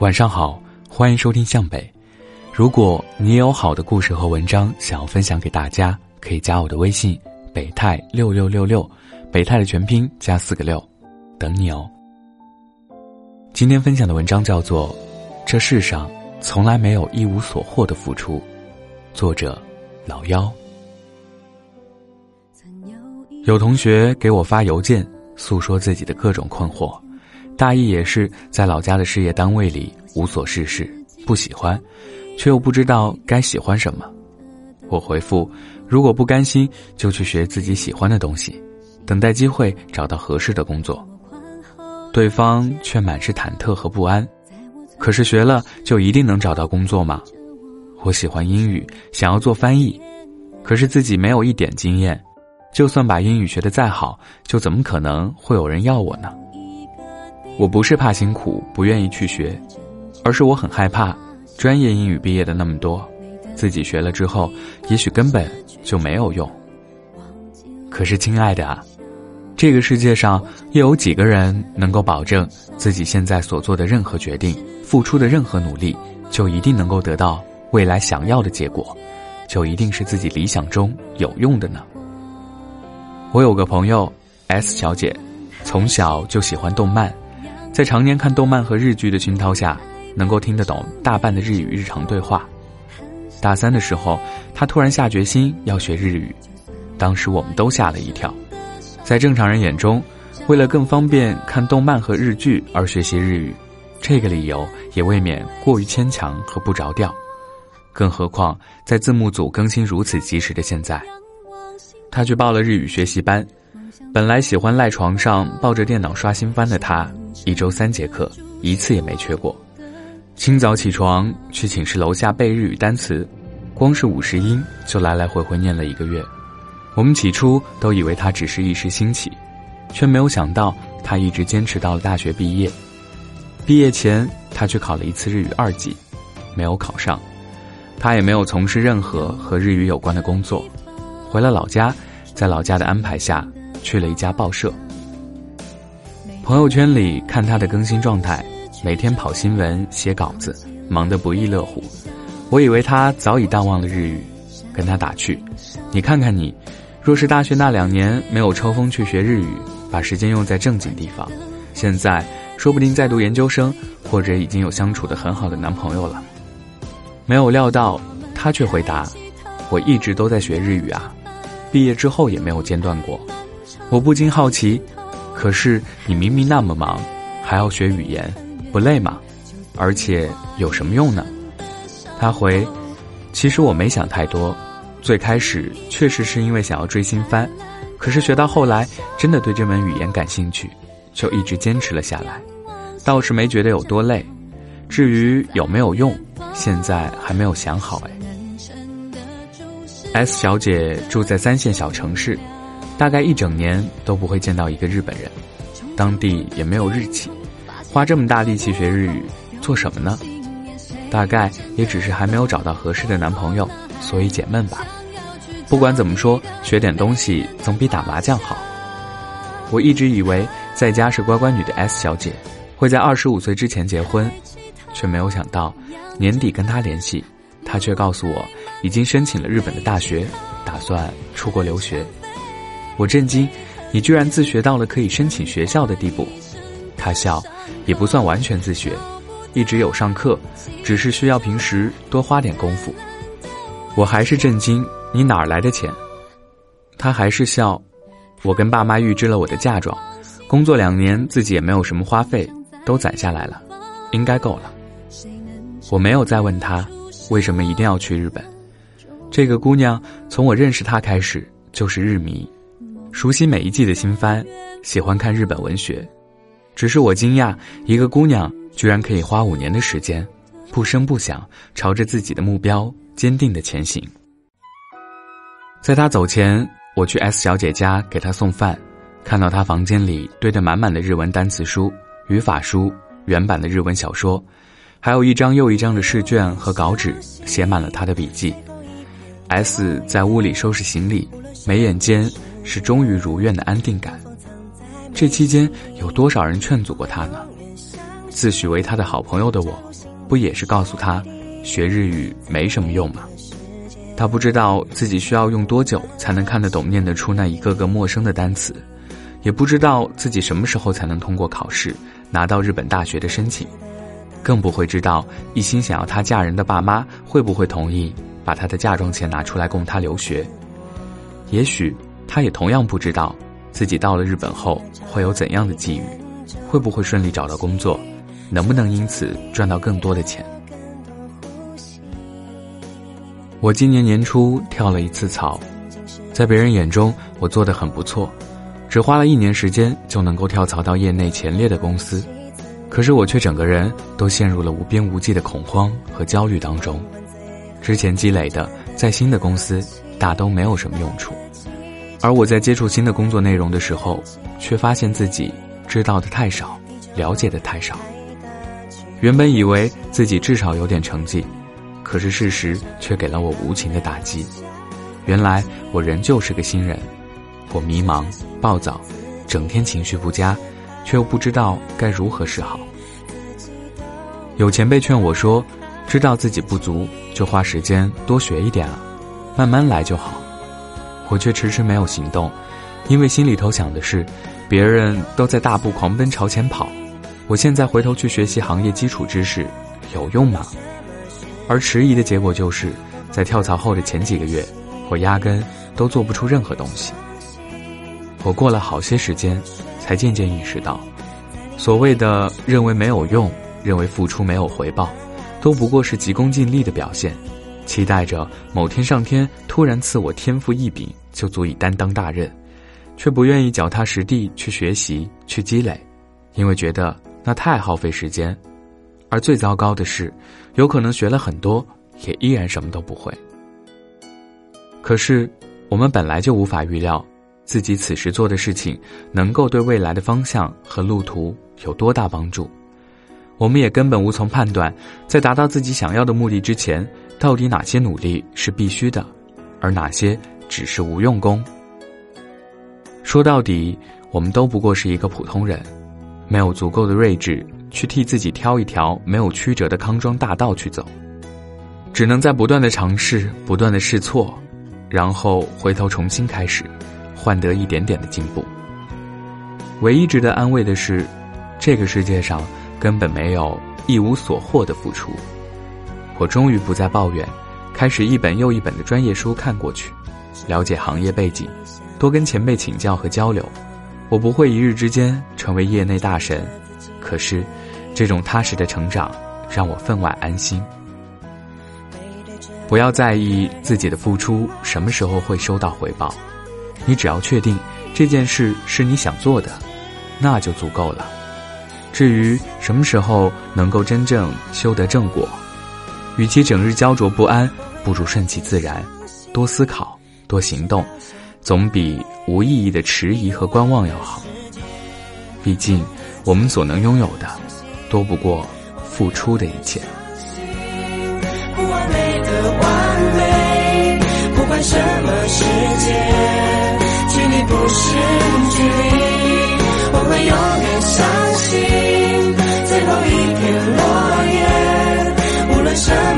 晚上好，欢迎收听向北。如果你也有好的故事和文章想要分享给大家，可以加我的微信北泰六六六六，北泰的全拼加四个六，等你哦。今天分享的文章叫做《这世上从来没有一无所获的付出》，作者老幺。有同学给我发邮件，诉说自己的各种困惑，大意也是在老家的事业单位里无所事事，不喜欢，却又不知道该喜欢什么。我回复：如果不甘心，就去学自己喜欢的东西，等待机会找到合适的工作。对方却满是忐忑和不安。可是学了就一定能找到工作吗？我喜欢英语，想要做翻译，可是自己没有一点经验。就算把英语学得再好，就怎么可能会有人要我呢？我不是怕辛苦不愿意去学，而是我很害怕，专业英语毕业的那么多，自己学了之后，也许根本就没有用。可是亲爱的，这个世界上又有几个人能够保证自己现在所做的任何决定、付出的任何努力，就一定能够得到未来想要的结果，就一定是自己理想中有用的呢？我有个朋友 S 小姐，从小就喜欢动漫，在常年看动漫和日剧的熏陶下，能够听得懂大半的日语日常对话。大三的时候，他突然下决心要学日语，当时我们都吓了一跳。在正常人眼中，为了更方便看动漫和日剧而学习日语，这个理由也未免过于牵强和不着调。更何况在字幕组更新如此及时的现在。他去报了日语学习班，本来喜欢赖床上抱着电脑刷新番的他，一周三节课，一次也没缺过。清早起床去寝室楼下背日语单词，光是五十音就来来回回念了一个月。我们起初都以为他只是一时兴起，却没有想到他一直坚持到了大学毕业。毕业前，他去考了一次日语二级，没有考上。他也没有从事任何和日语有关的工作。回了老家，在老家的安排下，去了一家报社。朋友圈里看他的更新状态，每天跑新闻、写稿子，忙得不亦乐乎。我以为他早已淡忘了日语，跟他打趣：“你看看你，若是大学那两年没有抽风去学日语，把时间用在正经地方，现在说不定在读研究生，或者已经有相处的很好的男朋友了。”没有料到，他却回答：“我一直都在学日语啊。”毕业之后也没有间断过，我不禁好奇，可是你明明那么忙，还要学语言，不累吗？而且有什么用呢？他回：其实我没想太多，最开始确实是因为想要追新番，可是学到后来真的对这门语言感兴趣，就一直坚持了下来，倒是没觉得有多累。至于有没有用，现在还没有想好哎。S 小姐住在三线小城市，大概一整年都不会见到一个日本人，当地也没有日企，花这么大力气学日语做什么呢？大概也只是还没有找到合适的男朋友，所以解闷吧。不管怎么说，学点东西总比打麻将好。我一直以为在家是乖乖女的 S 小姐会在二十五岁之前结婚，却没有想到年底跟她联系。她却告诉我，已经申请了日本的大学，打算出国留学。我震惊，你居然自学到了可以申请学校的地步。他笑，也不算完全自学，一直有上课，只是需要平时多花点功夫。我还是震惊，你哪儿来的钱？他还是笑，我跟爸妈预支了我的嫁妆，工作两年自己也没有什么花费，都攒下来了，应该够了。我没有再问他。为什么一定要去日本？这个姑娘从我认识她开始就是日迷，熟悉每一季的新番，喜欢看日本文学。只是我惊讶，一个姑娘居然可以花五年的时间，不声不响，朝着自己的目标坚定的前行。在她走前，我去 S 小姐家给她送饭，看到她房间里堆得满满的日文单词书、语法书、原版的日文小说。还有一张又一张的试卷和稿纸，写满了她的笔记。S 在屋里收拾行李，眉眼间是终于如愿的安定感。这期间有多少人劝阻过他呢？自诩为他的好朋友的我，不也是告诉他，学日语没什么用吗？他不知道自己需要用多久才能看得懂、念得出那一个个陌生的单词，也不知道自己什么时候才能通过考试拿到日本大学的申请，更不会知道一心想要他嫁人的爸妈会不会同意把他的嫁妆钱拿出来供他留学。也许他也同样不知道自己到了日本后会有怎样的际遇，会不会顺利找到工作。能不能因此赚到更多的钱？我今年年初跳了一次槽，在别人眼中我做的很不错，只花了一年时间就能够跳槽到业内前列的公司，可是我却整个人都陷入了无边无际的恐慌和焦虑当中。之前积累的在新的公司大都没有什么用处，而我在接触新的工作内容的时候，却发现自己知道的太少，了解的太少。原本以为自己至少有点成绩，可是事实却给了我无情的打击。原来我仍旧是个新人，我迷茫、暴躁，整天情绪不佳，却又不知道该如何是好。有前辈劝我说：“知道自己不足，就花时间多学一点啊，慢慢来就好。”我却迟迟没有行动，因为心里头想的是，别人都在大步狂奔朝前跑。我现在回头去学习行业基础知识，有用吗？而迟疑的结果就是，在跳槽后的前几个月，我压根都做不出任何东西。我过了好些时间，才渐渐意识到，所谓的认为没有用，认为付出没有回报，都不过是急功近利的表现，期待着某天上天突然赐我天赋异禀，就足以担当大任，却不愿意脚踏实地去学习去积累，因为觉得。那太耗费时间，而最糟糕的是，有可能学了很多，也依然什么都不会。可是，我们本来就无法预料，自己此时做的事情能够对未来的方向和路途有多大帮助。我们也根本无从判断，在达到自己想要的目的之前，到底哪些努力是必须的，而哪些只是无用功。说到底，我们都不过是一个普通人。没有足够的睿智去替自己挑一条没有曲折的康庄大道去走，只能在不断的尝试、不断的试错，然后回头重新开始，换得一点点的进步。唯一值得安慰的是，这个世界上根本没有一无所获的付出。我终于不再抱怨，开始一本又一本的专业书看过去，了解行业背景，多跟前辈请教和交流。我不会一日之间成为业内大神，可是，这种踏实的成长让我分外安心。不要在意自己的付出什么时候会收到回报，你只要确定这件事是你想做的，那就足够了。至于什么时候能够真正修得正果，与其整日焦灼不安，不如顺其自然，多思考，多行动。总比无意义的迟疑和观望要好。毕竟，我们所能拥有的，多不过付出的一切。不完美的完美，不管什么世界，距离不是距离。我会永远相信，最后一片落叶，无论什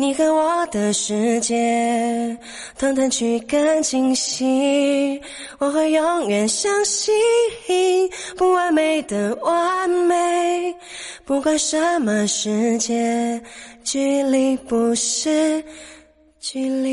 你和我的世界，团团去更清晰。我会永远相信，不完美的完美，不管什么世界。距离不是距离。